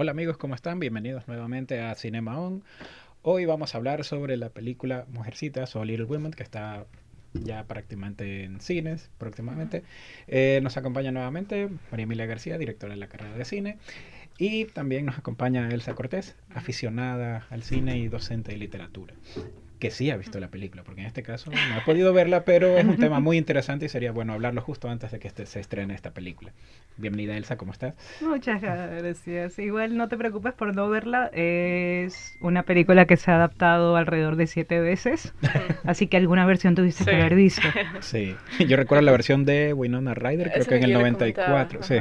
Hola amigos, ¿cómo están? Bienvenidos nuevamente a Cinema On. Hoy vamos a hablar sobre la película Mujercitas o Little Women que está ya prácticamente en cines, próximamente. Eh, nos acompaña nuevamente María Emilia García, directora de la carrera de cine. Y también nos acompaña Elsa Cortés, aficionada al cine y docente de literatura que sí ha visto la película, porque en este caso no ha podido verla, pero es un tema muy interesante y sería bueno hablarlo justo antes de que este, se estrene esta película. Bienvenida Elsa, ¿cómo estás? Muchas gracias. Igual no te preocupes por no verla, es una película que se ha adaptado alrededor de siete veces, así que alguna versión tuviste que haber visto. Sí, yo recuerdo la versión de Winona Ryder, creo que en el 94, sí.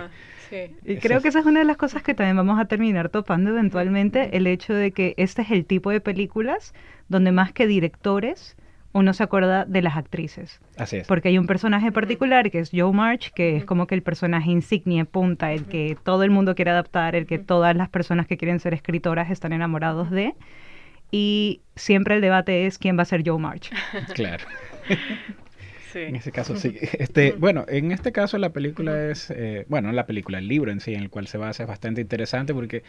Y creo que esa es una de las cosas que también vamos a terminar topando eventualmente, el hecho de que este es el tipo de películas donde más que directores uno se acuerda de las actrices. Así es. Porque hay un personaje particular que es Joe March, que es como que el personaje insignia, punta, el que todo el mundo quiere adaptar, el que todas las personas que quieren ser escritoras están enamorados de. Y siempre el debate es quién va a ser Joe March. Claro. En ese caso, sí. Este, bueno, en este caso la película es, eh, bueno, la película, el libro en sí, en el cual se basa es bastante interesante porque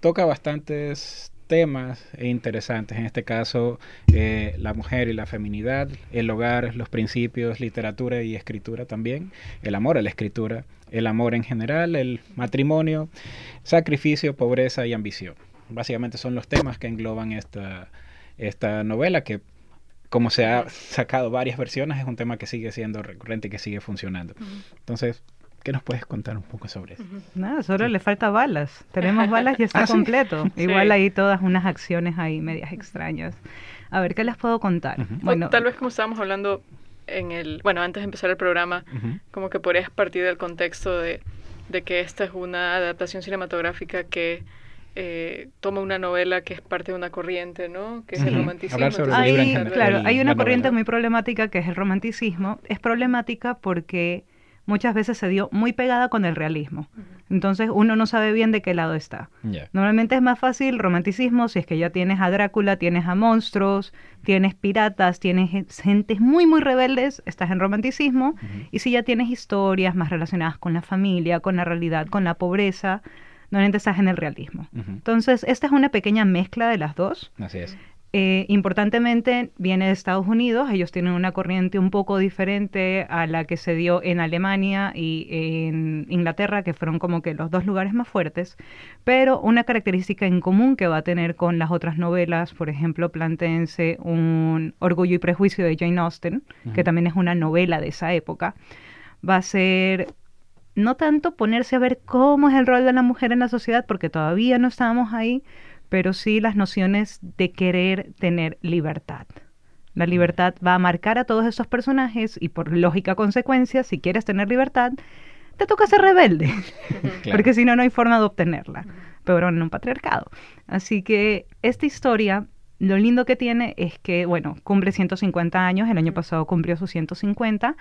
toca bastantes temas interesantes, en este caso eh, la mujer y la feminidad, el hogar, los principios, literatura y escritura también, el amor a la escritura, el amor en general, el matrimonio, sacrificio, pobreza y ambición. Básicamente son los temas que engloban esta, esta novela que como se ha sacado varias versiones, es un tema que sigue siendo recurrente y que sigue funcionando. Entonces, ¿qué nos puedes contar un poco sobre eso? Nada, solo le falta balas. Tenemos balas y está ah, completo. Igual hay todas unas acciones ahí medias extrañas. A ver, ¿qué les puedo contar? Bueno, tal vez como estábamos hablando en el, bueno, antes de empezar el programa, como que podrías partir del contexto de, de que esta es una adaptación cinematográfica que eh, toma una novela que es parte de una corriente, ¿no? Que es el romanticismo. Hay, claro, hay una corriente muy problemática que es el romanticismo. Es problemática porque muchas veces se dio muy pegada con el realismo. Entonces uno no sabe bien de qué lado está. Normalmente es más fácil romanticismo si es que ya tienes a Drácula, tienes a monstruos, tienes piratas, tienes gentes muy, muy rebeldes, estás en romanticismo. Y si ya tienes historias más relacionadas con la familia, con la realidad, con la pobreza, normalmente estás en el realismo. Entonces, esta es una pequeña mezcla de las dos. Así es. Eh, importantemente viene de Estados Unidos, ellos tienen una corriente un poco diferente a la que se dio en Alemania y en Inglaterra, que fueron como que los dos lugares más fuertes, pero una característica en común que va a tener con las otras novelas, por ejemplo, plantéense un Orgullo y Prejuicio de Jane Austen, que también es una novela de esa época, va a ser no tanto ponerse a ver cómo es el rol de la mujer en la sociedad, porque todavía no estábamos ahí, pero sí las nociones de querer tener libertad. La libertad va a marcar a todos esos personajes y por lógica consecuencia, si quieres tener libertad, te toca ser rebelde, porque si no, no hay forma de obtenerla, pero en un patriarcado. Así que esta historia, lo lindo que tiene es que, bueno, cumple 150 años, el año pasado cumplió sus 150,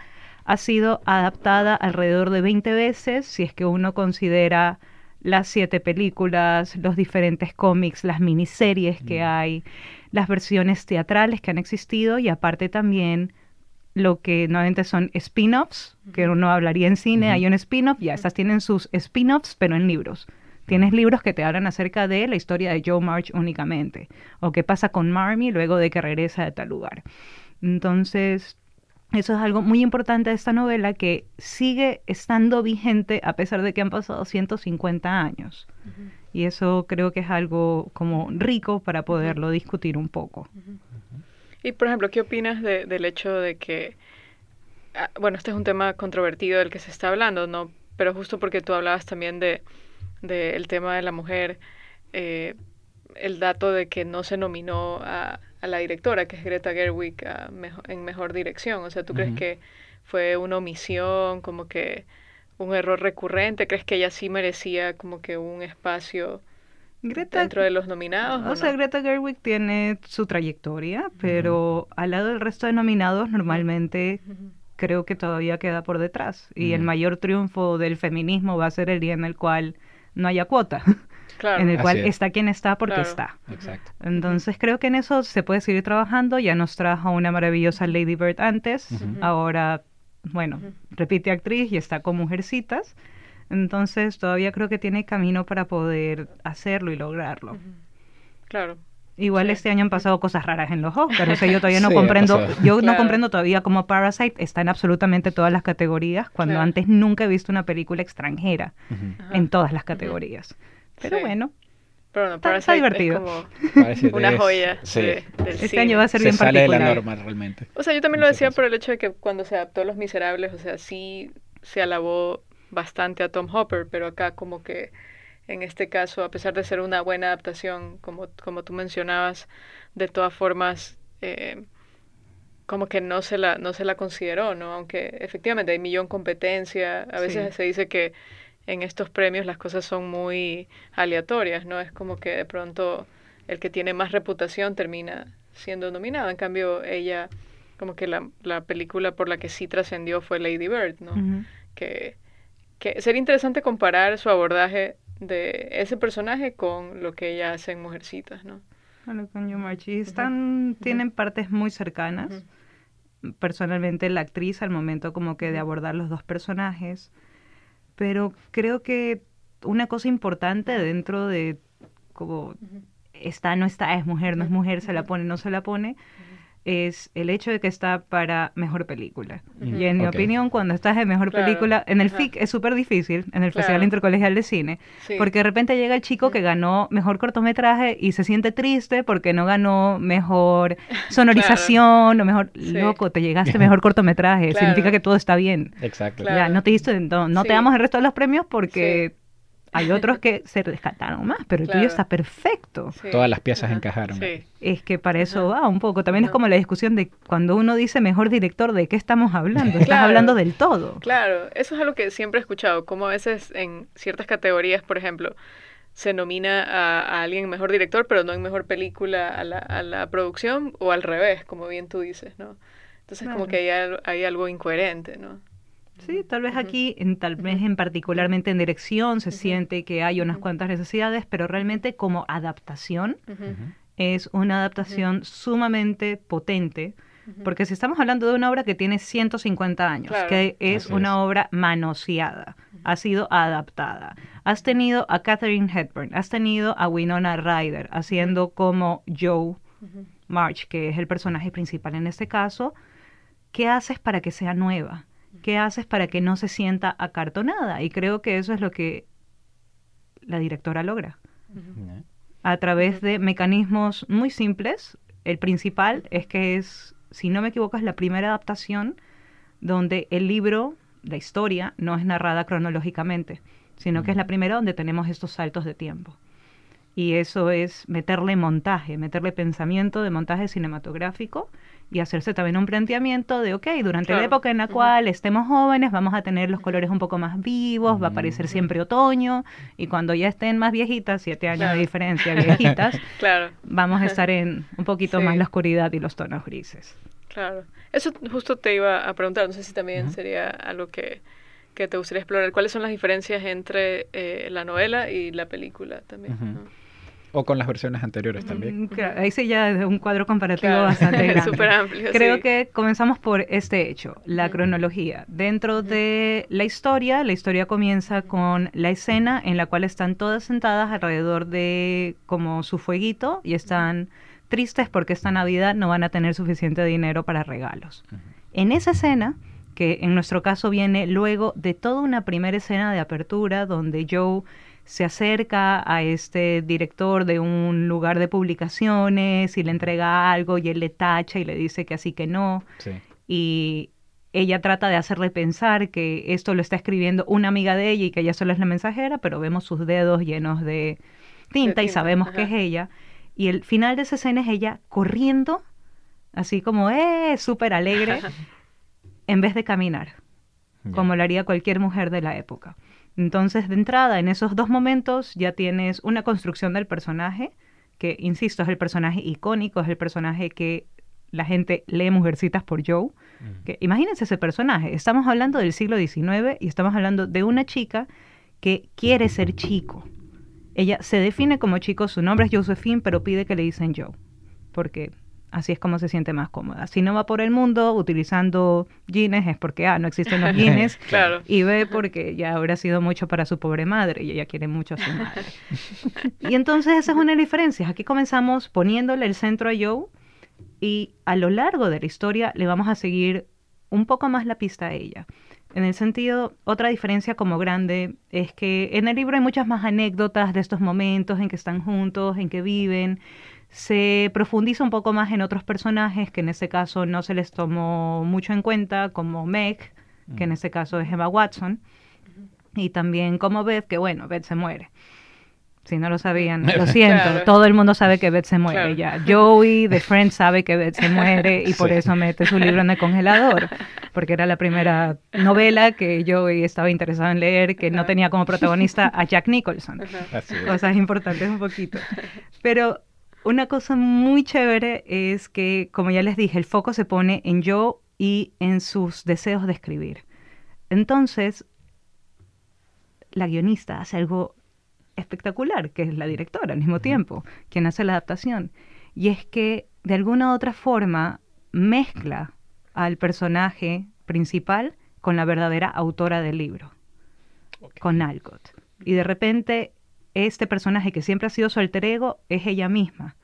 ha sido adaptada alrededor de 20 veces, si es que uno considera las siete películas, los diferentes cómics, las miniseries que mm. hay, las versiones teatrales que han existido y aparte también lo que nuevamente son spin-offs, que uno hablaría en cine, hay un spin-off, ya estas tienen sus spin-offs, pero en libros. Tienes libros que te hablan acerca de la historia de Joe March únicamente, o qué pasa con Marmy luego de que regresa de tal lugar. Entonces, eso es algo muy importante de esta novela que sigue estando vigente a pesar de que han pasado 150 años. Y eso creo que es algo como rico para poderlo discutir un poco. Y por ejemplo, ¿qué opinas del hecho de que, ah, bueno, este es un tema controvertido del que se está hablando, ¿no? Pero justo porque tú hablabas también de, el tema de la mujer, eh, el dato de que no se nominó a a la directora, que es Greta Gerwig, en mejor dirección? O sea, ¿tú crees que fue una omisión, como que un error recurrente? ¿Crees que ella sí merecía como que un espacio dentro de los nominados? O, sea, Greta Gerwig tiene su trayectoria, pero al lado del resto de nominados normalmente... Creo que todavía queda por detrás. Y el mayor triunfo del feminismo va a ser el día en el cual no haya cuota. en el cual está quien está porque está. Exacto. Entonces creo que en eso se puede seguir trabajando. Ya nos trajo una maravillosa Lady Bird antes, ahora, bueno, repite actriz y está con Mujercitas. Entonces todavía creo que tiene camino para poder hacerlo y lograrlo. Claro. Igual este año han pasado cosas raras en los Oscars, o sea, yo todavía no comprendo, yo no comprendo todavía cómo Parasite está en absolutamente todas las categorías, cuando antes nunca he visto una película extranjera en todas las categorías. Pero bueno, pero no, está, divertido. Es como una joya. este año va a ser bien sale particular. de la norma realmente. O sea, yo también lo decía por el hecho de que cuando se adaptó Los Miserables, o sea, sí se alabó bastante a Tom Hopper, pero acá como que en este caso, a pesar de ser una buena adaptación, como, como tú mencionabas, de todas formas, eh, como que no se la, no se la consideró, ¿no? Aunque efectivamente hay millón competencia, a veces se dice que en estos premios las cosas son muy aleatorias, ¿no? Es como que de pronto el que tiene más reputación termina siendo nominado. En cambio, ella, como que la, la película por la que sí trascendió fue Lady Bird, ¿no? que, que sería interesante comparar su abordaje de ese personaje con lo que ella hace en Mujercitas, ¿no? Bueno, con Yumachi están, tienen partes muy cercanas. Personalmente la actriz al momento como que de abordar los dos personajes, pero creo que una cosa importante dentro de como está, no está, es mujer, no es mujer, se la pone, no se la pone, es el hecho de que está para mejor película. Y en mi opinión, cuando estás en mejor película, en el FIC es súper difícil, en el Festival Intercolegial de Cine, porque de repente llega el chico que ganó mejor cortometraje y se siente triste porque no ganó mejor sonorización o mejor, loco, te llegaste mejor cortometraje, significa que todo está bien. Exacto. Ya, no te diste, no, te damos el resto de los premios porque hay otros que se rescataron más, pero el tuyo está perfecto. Todas las piezas encajaron. Es que para eso va un poco. También es como la discusión de cuando uno dice mejor director, ¿de qué estamos hablando? Estás hablando del todo. Claro, eso es algo que siempre he escuchado, como a veces en ciertas categorías, por ejemplo, se nomina a, alguien mejor director, pero no en mejor película a la, a la producción, o al revés, como bien tú dices, ¿no? Entonces como que hay, hay algo incoherente, ¿no? Sí, tal vez aquí, en, tal vez en particularmente en dirección, se siente que hay unas cuantas necesidades, pero realmente como adaptación es una adaptación sumamente potente, porque si estamos hablando de una obra que tiene 150 años, que es una obra manoseada, ha sido adaptada. Has tenido a Catherine Hepburn, has tenido a Winona Ryder haciendo como Joe March, que es el personaje principal en este caso. ¿Qué haces para que sea nueva? ¿Qué haces para que no se sienta acartonada? Y creo que eso es lo que la directora logra. A través de mecanismos muy simples. El principal es que es, si no me equivoco, es la primera adaptación donde el libro, la historia, no es narrada cronológicamente, sino que es la primera donde tenemos estos saltos de tiempo. Y eso es meterle montaje, meterle pensamiento de montaje cinematográfico y hacerse también un planteamiento de, ok, durante la época en la cual estemos jóvenes vamos a tener los colores un poco más vivos, va a aparecer siempre otoño y cuando ya estén más viejitas, siete años de diferencia viejitas, claro. vamos a estar en un poquito más la oscuridad y los tonos grises. Claro. Eso justo te iba a preguntar, no sé si también sería algo que, que, te gustaría explorar. ¿Cuáles son las diferencias entre eh, la novela y la película también? O con las versiones anteriores también. Ahí sí ya es un cuadro comparativo bastante grande. Súper amplio. Creo que comenzamos por este hecho, la cronología. Dentro de la historia, la historia comienza con la escena en la cual están todas sentadas alrededor de como su fueguito y están tristes porque esta Navidad no van a tener suficiente dinero para regalos. En esa escena, que en nuestro caso viene luego de toda una primera escena de apertura donde Joe se acerca a este director de un lugar de publicaciones y le entrega algo y él le tacha y le dice que así que no. Y ella trata de hacerle pensar que esto lo está escribiendo una amiga de ella y que ella solo es la mensajera, pero vemos sus dedos llenos de tinta, y sabemos que es ella. Y el final de esa escena es ella corriendo, así como, ¡eh! súper alegre, en vez de caminar, como lo haría cualquier mujer de la época. Entonces, de entrada, en esos dos momentos ya tienes una construcción del personaje, que, insisto, es el personaje icónico, es el personaje que la gente lee Mujercitas por Joe. Que, imagínense ese personaje. Estamos hablando del siglo XIX y estamos hablando de una chica que quiere ser chico. Ella se define como chico, su nombre es Josephine, pero pide que le dicen Joe. Porque Así es como se siente más cómoda. Si no va por el mundo utilizando jeans es porque A, no existen los jeans. claro. Y B, porque ya habrá sido mucho para su pobre madre y ella quiere mucho a su madre. y entonces esa es una diferencia. Aquí comenzamos poniéndole el centro a Joe y a lo largo de la historia le vamos a seguir un poco más la pista a ella. En el sentido, otra diferencia como grande es que en el libro hay muchas más anécdotas de estos momentos en que están juntos, en que viven, se profundiza un poco más en otros personajes que en este caso no se les tomó mucho en cuenta, como Meg, que en este caso es Emma Watson, y también como Beth, que bueno, Beth se muere. Si no lo sabían, lo siento, todo el mundo sabe que Beth se muere ya. Joey de Friends sabe que Beth se muere y por eso mete su libro en el congelador, porque era la primera novela que Joey estaba interesado en leer, que no tenía como protagonista a Jack Nicholson. Cosas importantes un poquito. Pero una cosa muy chévere es que, como ya les dije, el foco se pone en yo y en sus deseos de escribir. Entonces, la guionista hace algo espectacular, que es la directora al mismo tiempo, quien hace la adaptación. Y es que, de alguna u otra forma, mezcla al personaje principal con la verdadera autora del libro, con Alcott. Y de repente este personaje que siempre ha sido su alter ego es ella misma.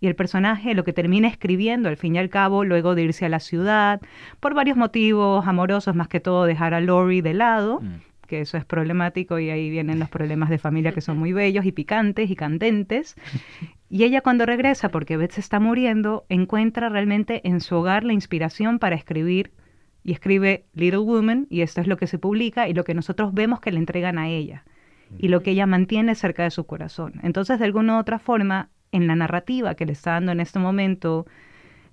Y el personaje lo que termina escribiendo, al fin y al cabo, luego de irse a la ciudad, por varios motivos amorosos, más que todo dejar a Lori de lado, mm. que eso es problemático y ahí vienen los problemas de familia que son muy bellos y picantes y candentes. Y ella cuando regresa, porque Beth se está muriendo, encuentra realmente en su hogar la inspiración para escribir y escribe Little Woman y esto es lo que se publica y lo que nosotros vemos que le entregan a ella y lo que ella mantiene cerca de su corazón. Entonces, de alguna u otra forma, en la narrativa que le está dando en este momento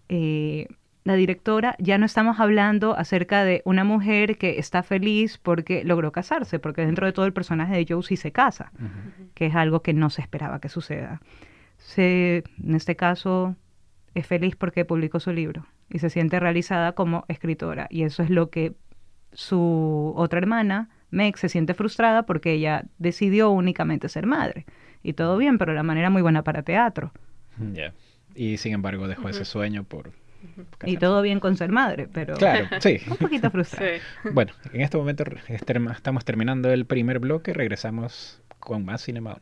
eh, la directora, ya no estamos hablando acerca de una mujer que está feliz porque logró casarse, porque dentro de todo el personaje de sí se casa, que es algo que no se esperaba que suceda. Se, en este caso, es feliz porque publicó su libro y se siente realizada como escritora. Y eso es lo que su otra hermana Meg se siente frustrada porque ella decidió únicamente ser madre. Y todo bien, pero la manera muy buena para teatro. Ya. Y sin embargo dejó ese sueño por... Y todo bien con ser madre, pero... Claro, sí. un poquito frustrada. Bueno, en este momento estamos terminando el primer bloque. Regresamos con más Cinema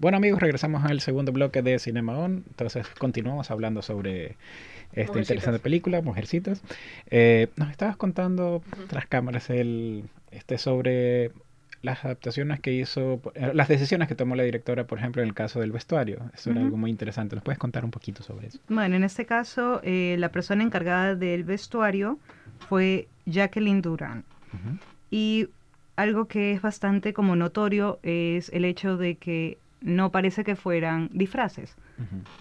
Bueno amigos, regresamos al segundo bloque de Cinema On. Entonces continuamos hablando sobre esta interesante película, Mujercitas. Eh, nos estabas contando tras cámaras el, este sobre las adaptaciones que hizo, eh, las decisiones que tomó la directora, por ejemplo, en el caso del vestuario. Eso era algo muy interesante. ¿Nos puedes contar un poquito sobre eso? Bueno, en este caso, eh, la persona encargada del vestuario fue Jacqueline Duran. Y algo que es bastante como notorio es el hecho de que no parece que fueran disfraces.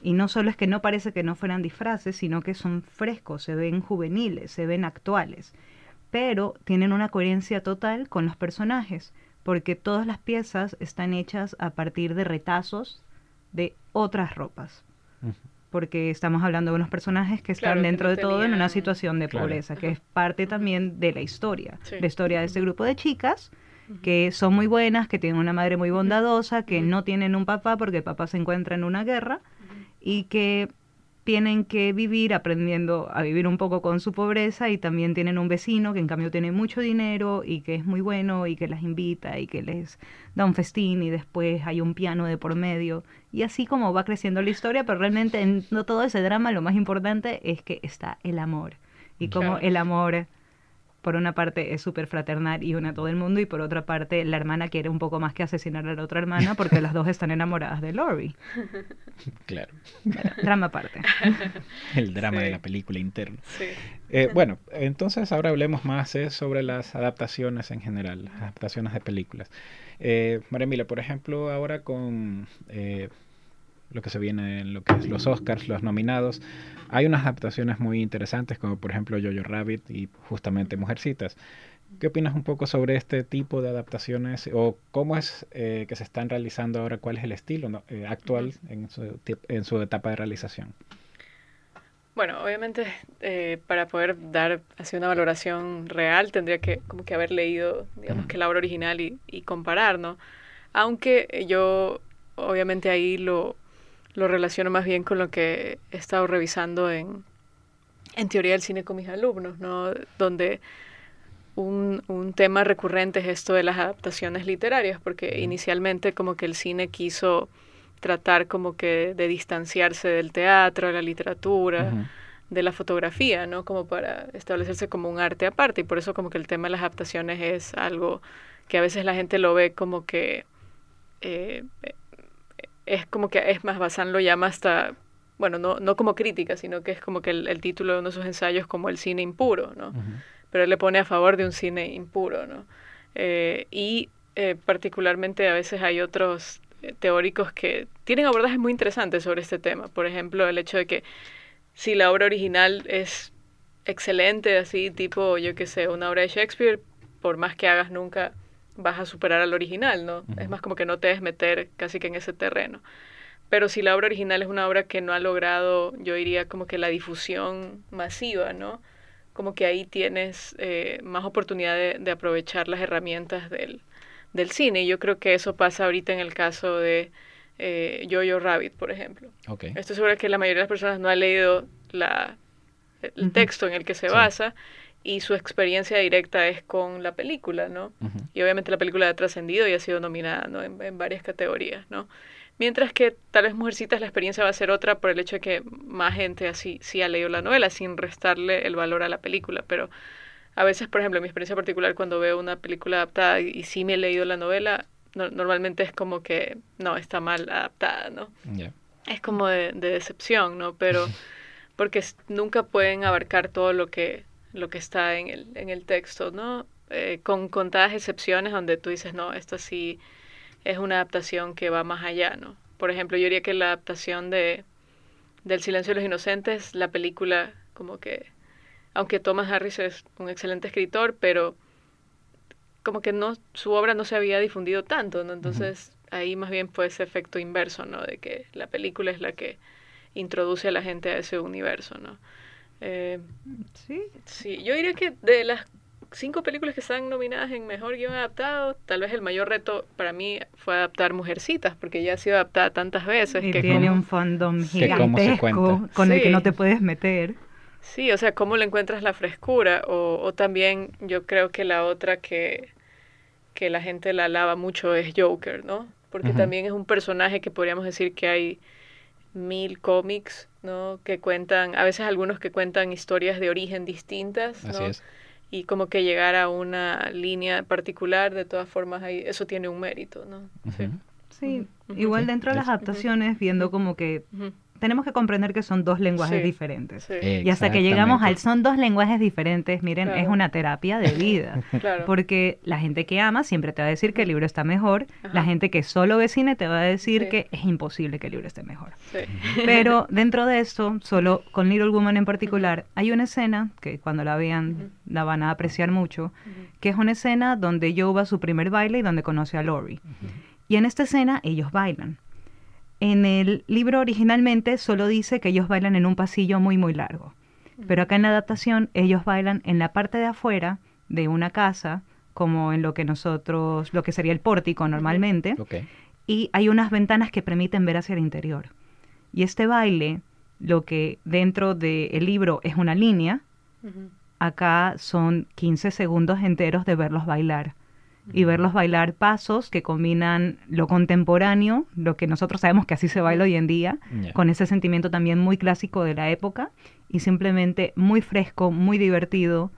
Y no solo es que no parece que no fueran disfraces, sino que son frescos, se ven juveniles, se ven actuales. Pero tienen una coherencia total con los personajes, porque todas las piezas están hechas a partir de retazos de otras ropas. Porque estamos hablando de unos personajes que están dentro de todo en una situación de pobreza, que es parte también de la historia, la historia de este grupo de chicas que son muy buenas, que tienen una madre muy bondadosa, que no tienen un papá porque el papá se encuentra en una guerra y que tienen que vivir aprendiendo a vivir un poco con su pobreza y también tienen un vecino que en cambio tiene mucho dinero y que es muy bueno y que las invita y que les da un festín y después hay un piano de por medio. Y así como va creciendo la historia, pero realmente en no todo ese drama lo más importante es que está el amor. Y como el amor por una parte es súper fraternal y une a todo el mundo y por otra parte la hermana quiere un poco más que asesinar a la otra hermana porque las dos están enamoradas de Lori. Claro. drama aparte. El drama de la película interna. Eh, bueno, entonces ahora hablemos más eh, sobre las adaptaciones en general, adaptaciones de películas. Eh, María Mila, por ejemplo, ahora con eh, lo que se viene en lo que es los Oscars, los nominados, hay unas adaptaciones muy interesantes, como por ejemplo Jojo Rabbit y justamente Mujercitas. ¿Qué opinas un poco sobre este tipo de adaptaciones o cómo es eh, que se están realizando ahora? ¿Cuál es el estilo eh, actual en su, en su etapa de realización? Bueno, obviamente eh, para poder dar así una valoración real tendría que como que haber leído, digamos, que la obra original y, y comparar, ¿no? Aunque yo obviamente ahí lo, lo relaciono más bien con lo que he estado revisando en, en teoría del cine con mis alumnos, ¿no? Donde un, un, tema recurrente es esto de las adaptaciones literarias, porque inicialmente como que el cine quiso tratar como que de distanciarse del teatro, de la literatura, de la fotografía, ¿no? Como para establecerse como un arte aparte y por eso como que el tema de las adaptaciones es algo que a veces la gente lo ve como que eh, es como que es más Bazán lo llama hasta bueno, no, no como crítica, sino que es como que el, título de uno de sus ensayos como el cine impuro, ¿no? Pero él le pone a favor de un cine impuro, ¿no? Eh, y eh, particularmente a veces hay otros teóricos que tienen abordajes muy interesantes sobre este tema. Por ejemplo, el hecho de que si la obra original es excelente, así tipo, yo qué sé, una obra de Shakespeare, por más que hagas nunca vas a superar al original, ¿no? Es más como que no te debes meter casi que en ese terreno. Pero si la obra original es una obra que no ha logrado, yo diría como que la difusión masiva, ¿no? Como que ahí tienes eh, más oportunidad de, de, aprovechar las herramientas del, del cine. Y yo creo que eso pasa ahorita en el caso de eh, Jojo Rabbit, por ejemplo. Okay. Estoy segura que la mayoría de las personas no ha leído la, el texto en el que se basa y su experiencia directa es con la película, ¿no? Y obviamente la película ha trascendido y ha sido nominada ¿no? en, en, varias categorías, ¿no? Mientras que tal vez Mujercitas la experiencia va a ser otra por el hecho de que más gente así sí ha leído la novela sin restarle el valor a la película, pero a veces, por ejemplo, en mi experiencia particular, cuando veo una película adaptada y, sí me he leído la novela, normalmente es como que no, está mal adaptada, ¿no? Es como de, decepción, ¿no? Pero porque nunca pueden abarcar todo lo que, lo que está en el, en el texto, ¿no? Eh, con contadas excepciones donde tú dices, no, esto sí es una adaptación que va más allá, ¿no? Por ejemplo, yo diría que la adaptación de del Silencio de los Inocentes, la película como que aunque Thomas Harris es un excelente escritor, pero como que no su obra no se había difundido tanto, ¿no? Entonces ahí más bien fue ese efecto inverso, ¿no? De que la película es la que introduce a la gente a ese universo, ¿no? Eh, sí. Sí, yo diría que de las cinco películas que están nominadas en Mejor Guión Adaptado, tal vez el mayor reto para mí fue adaptar Mujercitas, porque ya ha sido adaptada tantas veces. Y que tiene un fandom gigantesco con el que no te puedes meter. Sí, o sea, cómo le encuentras la frescura o, o también yo creo que la otra que, que la gente la alaba mucho es Joker, ¿no? Porque también es un personaje que podríamos decir que hay mil cómics, ¿no? Que cuentan, a veces algunos que cuentan historias de origen distintas, ¿no? Así es. Y como que llegar a una línea particular, de todas formas, ahí, eso tiene un mérito, ¿no? Sí. Sí, igual dentro de las adaptaciones, viendo como que tenemos que comprender que son dos lenguajes diferentes. Y hasta que llegamos al son dos lenguajes diferentes, miren, es una terapia de vida. Porque la gente que ama siempre te va a decir que el libro está mejor, la gente que solo ve cine te va a decir que es imposible que el libro esté mejor. Pero dentro de esto, solo con Little Woman en particular, hay una escena que cuando la vean la van a apreciar mucho, que es una escena donde Joe va a su primer baile y donde conoce a Lori. Y en esta escena ellos bailan. En el libro originalmente solo dice que ellos bailan en un pasillo muy muy largo, pero acá en la adaptación ellos bailan en la parte de afuera de una casa, como en lo que nosotros, lo que sería el pórtico normalmente, y hay unas ventanas que permiten ver hacia el interior. Y este baile, lo que dentro del libro es una línea, acá son 15 segundos enteros de verlos bailar y verlos bailar pasos que combinan lo contemporáneo, lo que nosotros sabemos que así se baila hoy en día, con ese sentimiento también muy clásico de la época y simplemente muy fresco, muy divertido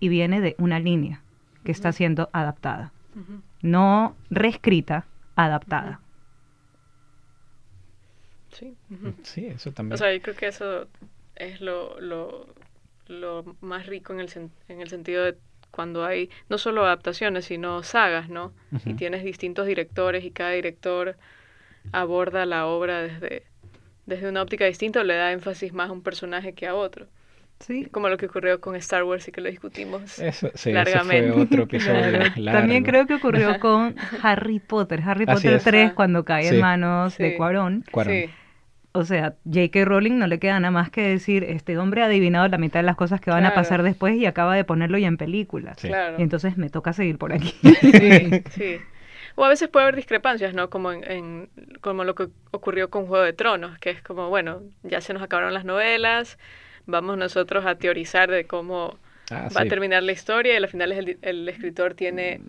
y viene de una línea que está siendo adaptada, no reescrita, adaptada. Sí. sí, eso también. O sea, yo creo que eso es lo, lo, lo más rico en el, en el sentido de cuando hay no solo adaptaciones, sino sagas, ¿no? Y tienes distintos directores y cada director aborda la obra desde, desde una óptica distinta o le da énfasis más a un personaje que a otro. Sí. Como lo que ocurrió con Star Wars y que lo discutimos eso, sí, largamente. fue otro episodio. También creo que ocurrió con Harry Potter. Harry Potter 3 cuando cae en manos de Cuarón. Cuarón o sea, J.K. Rowling no le queda nada más que decir, este hombre ha adivinado la mitad de las cosas que van a pasar después y acaba de ponerlo ya en películas. Y entonces me toca seguir por aquí. Sí, sí. O a veces puede haber discrepancias, ¿no? Como, en, como lo que ocurrió con Juego de Tronos, que es como, bueno, ya se nos acabaron las novelas, vamos nosotros a teorizar de cómo ah, va a terminar la historia y al final el, el escritor tiene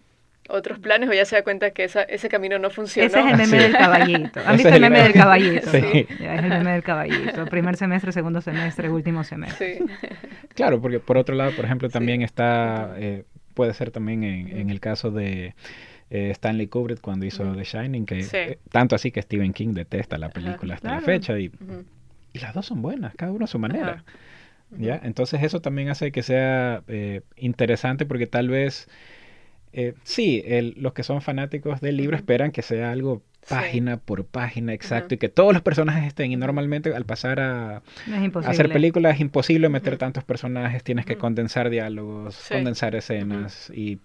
otros planes o ya se da cuenta que esa, ese camino no funciona. Ese es el meme del caballito. ¿Han visto el meme del caballito? Sí. es el meme del caballito. Primer semestre, segundo semestre, último semestre. Sí. Claro, porque por otro lado, por ejemplo, también está, eh, puede ser también en, el caso de eh, Stanley Kubrick cuando hizo The Shining, que eh, tanto así que Stephen King detesta la película hasta la fecha y, y, las dos son buenas, cada uno a su manera. ¿ya? Entonces eso también hace que sea interesante porque tal vez eh, sí, los que son fanáticos del libro esperan que sea algo página por página exacto y que todos los personajes estén. Y normalmente al pasar a, hacer películas es imposible meter tantos personajes, tienes que condensar diálogos, condensar escenas y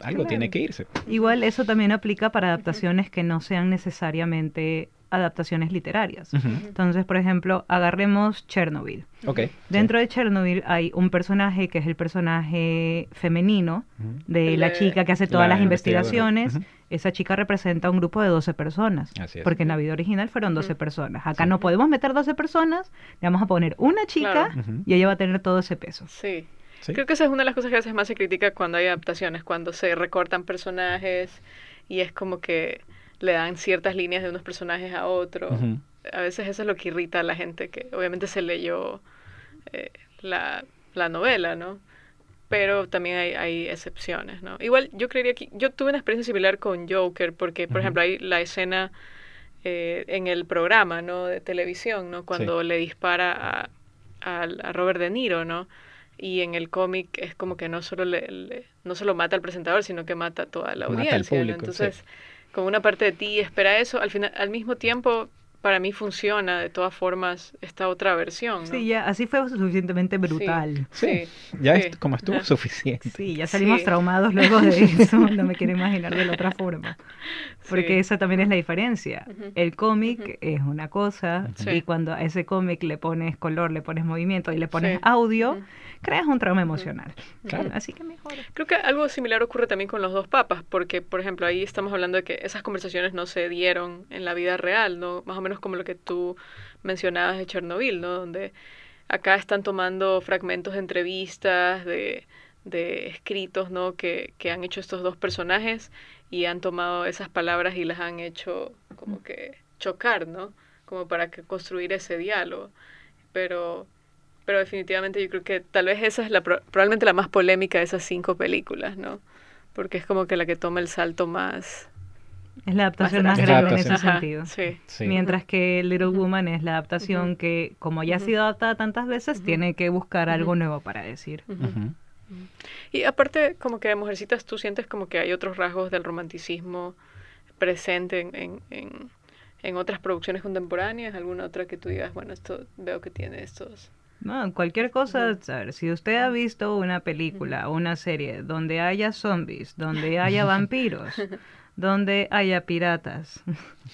algo tiene que irse. Igual eso también aplica para adaptaciones que no sean necesariamente adaptaciones literarias. Entonces, por ejemplo, agarremos Chernobyl. Okay, Dentro de Chernobyl hay un personaje que es el personaje femenino de la chica que hace todas las investigaciones. Esa chica representa un grupo de 12 personas. Porque en la vida original fueron 12 personas. Acá no podemos meter 12 personas, le vamos a poner una chica y ella va a tener todo ese peso. Sí. Creo que esa es una de las cosas que a veces más se critica cuando hay adaptaciones, cuando se recortan personajes y es como que le dan ciertas líneas de unos personajes a otros. A veces eso es lo que irrita a la gente, que obviamente se leyó eh, la, la, novela, ¿no? Pero también hay, hay, excepciones, ¿no? Igual yo creería que yo tuve una experiencia similar con Joker, porque, por ejemplo, hay la escena eh, en el programa, ¿no? De televisión, ¿no? Cuando le dispara a, a, Robert De Niro, ¿no? y en el cómic es como que no solo le, no solo mata al presentador sino que mata a toda la audiencia entonces como una parte de ti espera eso, al final, al mismo tiempo para mí funciona de todas formas esta otra versión. Sí, ya así fue suficientemente brutal. Sí, ya Es, como estuvo suficiente. Sí, ya salimos traumados luego de eso, no me quiero imaginar de la otra forma. Porque esa también es la diferencia. El cómic es una cosa y cuando a ese cómic le pones color, le pones movimiento y le pones audio, creas un trauma emocional. Claro. Así que mejor. Creo que algo similar ocurre también con los dos papas, porque, por ejemplo, ahí estamos hablando de que esas conversaciones no se dieron en la vida real, ¿no? Más o menos como lo que tú mencionabas de Chernobyl, ¿no? Donde acá están tomando fragmentos de entrevistas, de, de escritos, ¿no? Que, que han hecho estos dos personajes y han tomado esas palabras y las han hecho como que chocar, ¿no? Como para que construir ese diálogo. Pero pero definitivamente yo creo que tal vez esa es la probablemente la más polémica de esas cinco películas, ¿no? Porque es como que la que toma el salto más... Es la adaptación más, grande en ese sentido. Sí. Mientras que Little Woman es la adaptación que, como ya ha sido adaptada tantas veces, tiene que buscar algo nuevo para decir. Y aparte, como que de Mujercitas, ¿tú sientes como que hay otros rasgos del romanticismo presente en, en, en otras producciones contemporáneas? ¿Alguna otra que tú digas, bueno, esto veo que tiene estos no, cualquier cosa, si usted ha visto una película o una serie donde haya zombies, donde haya vampiros, donde haya piratas,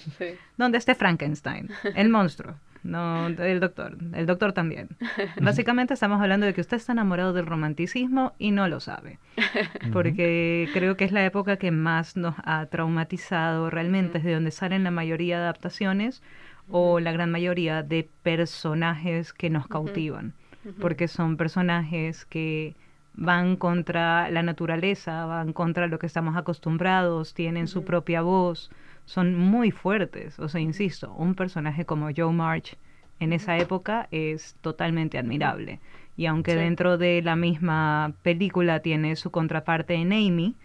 donde esté Frankenstein, el monstruo, no el doctor, el doctor también. Básicamente estamos hablando de que usted está enamorado del romanticismo y no lo sabe, porque creo que es la época que más nos ha traumatizado realmente, es de donde salen la mayoría de adaptaciones o la gran mayoría de personajes que nos cautivan, porque son personajes que van contra la naturaleza, van contra lo que estamos acostumbrados, tienen su propia voz, son muy fuertes. O sea, insisto, un personaje como Joe March en esa época es totalmente admirable. Y aunque dentro de la misma película tiene su contraparte en Amy,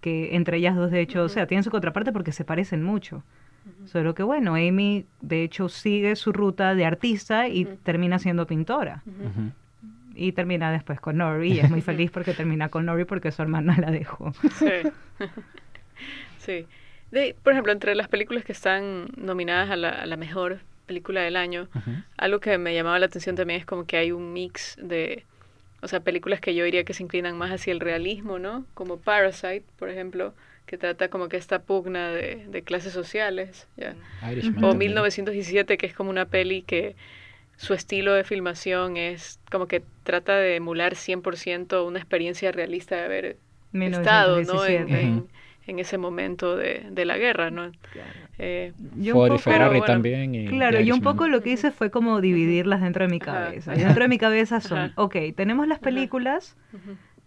que entre ellas dos de hecho, o sea, tienen su contraparte porque se parecen mucho. Solo que bueno, Amy de hecho sigue su ruta de artista y termina siendo pintora. Y termina después con Nori y es muy feliz porque termina con Nori porque su hermana la dejó. Sí. sí. Por ejemplo, entre las películas que están nominadas a la, mejor película del año, algo que me llamaba la atención también es como que hay un mix de o sea, películas que yo diría que se inclinan más hacia el realismo, ¿no? Como Parasite, por ejemplo, que trata como que esta pugna de, de clases sociales, ¿ya? O 1917, que es como una peli que su estilo de filmación es como que trata de emular 100% una experiencia realista de haber estado, ¿no? En, en, ese momento de, de la guerra, ¿no? Eh, Ferrari también. Y claro, y un poco lo que hice fue como dividirlas dentro de mi cabeza. dentro de mi cabeza son, ok, tenemos las películas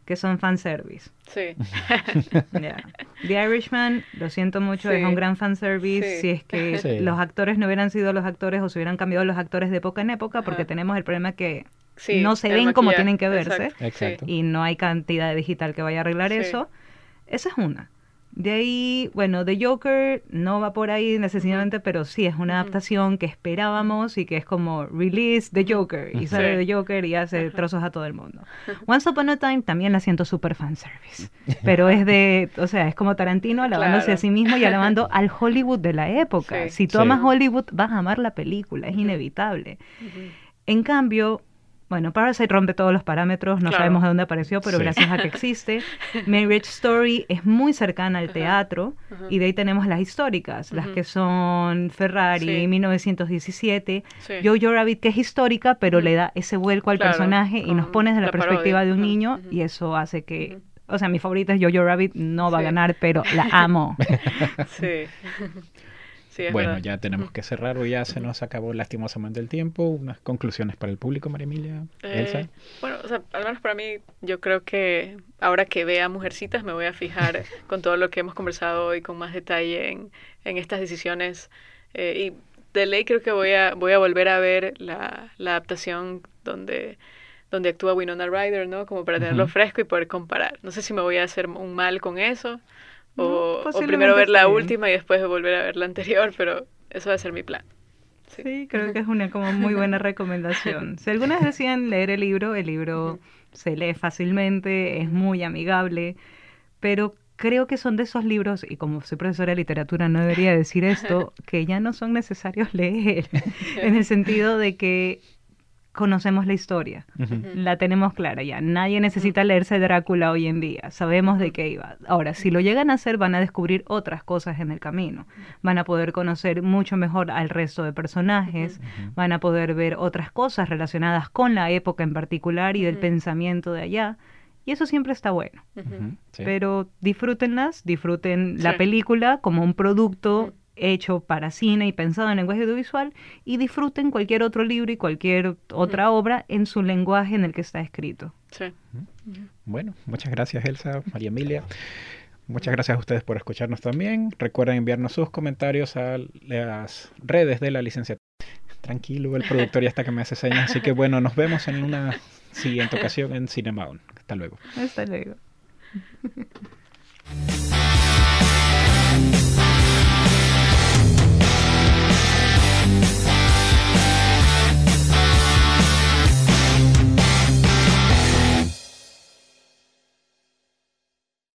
que son fanservice. Sí. The Irishman, lo siento mucho, es un gran fanservice. Si es que los actores no hubieran sido los actores o se hubieran cambiado los actores de época en época, porque tenemos el problema que no se ven como tienen que verse. Y no hay cantidad de digital que vaya a arreglar eso. Esa es una. De ahí, bueno, The Joker no va por ahí necesariamente, pero sí es una adaptación que esperábamos y que es como release The Joker y sale The Joker y hace trozos a todo el mundo. Once Upon a Time también la siento super fanservice, pero es de, o sea, es como Tarantino alabándose a sí mismo y alabando al Hollywood de la época. Si tú amas Hollywood, vas a amar la película, es inevitable. En cambio, bueno, Parasite rompe todos los parámetros, no sabemos de dónde apareció, pero gracias a que existe. Marriage Story es muy cercana al teatro y de ahí tenemos las históricas, las que son Ferrari, 1917, Jojo Rabbit, que es histórica, pero le da ese vuelco al personaje y nos pone desde la, perspectiva de un niño y eso hace que... O sea, mi favorita es Jojo Rabbit, no va a ganar, pero la amo. sí bueno, ya tenemos que cerrar o ya se nos acabó lastimosamente el tiempo. Unas conclusiones para el público, María Emilia, eh, Bueno, o sea, al menos para mí, yo creo que ahora que vea Mujercitas me voy a fijar con todo lo que hemos conversado hoy con más detalle en, en estas decisiones. Eh, y de ley creo que voy a, voy a volver a ver la, la adaptación donde donde actúa Winona Ryder, ¿no? Como para tenerlo fresco y poder comparar. No sé si me voy a hacer un mal con eso, o, primero ver la última y después volver a ver la anterior, pero eso va a ser mi plan. Sí, creo que es una como muy buena recomendación. Si algunas decían leer el libro, el libro se lee fácilmente, es muy amigable, pero creo que son de esos libros, y como soy profesora de literatura no debería decir esto, que ya no son necesarios leer, en el sentido de que conocemos la historia, la tenemos clara ya. Nadie necesita leerse Drácula hoy en día, sabemos de qué iba. Ahora, si lo llegan a hacer, van a descubrir otras cosas en el camino, van a poder conocer mucho mejor al resto de personajes, van a poder ver otras cosas relacionadas con la época en particular y del pensamiento de allá. Y eso siempre está bueno. Pero disfrútenlas, disfruten la película como un producto hecho para cine y pensado en lenguaje audiovisual y disfruten cualquier otro libro y cualquier otra obra en su lenguaje en el que está escrito. Sí. Bueno, muchas gracias Elsa, María Emilia. Muchas gracias a ustedes por escucharnos también. Recuerden enviarnos sus comentarios a las redes de la licenciatura. Tranquilo, el productor ya está que me hace señas. Así que bueno, nos vemos en una siguiente ocasión en Cinemaon. Hasta luego. Hasta luego.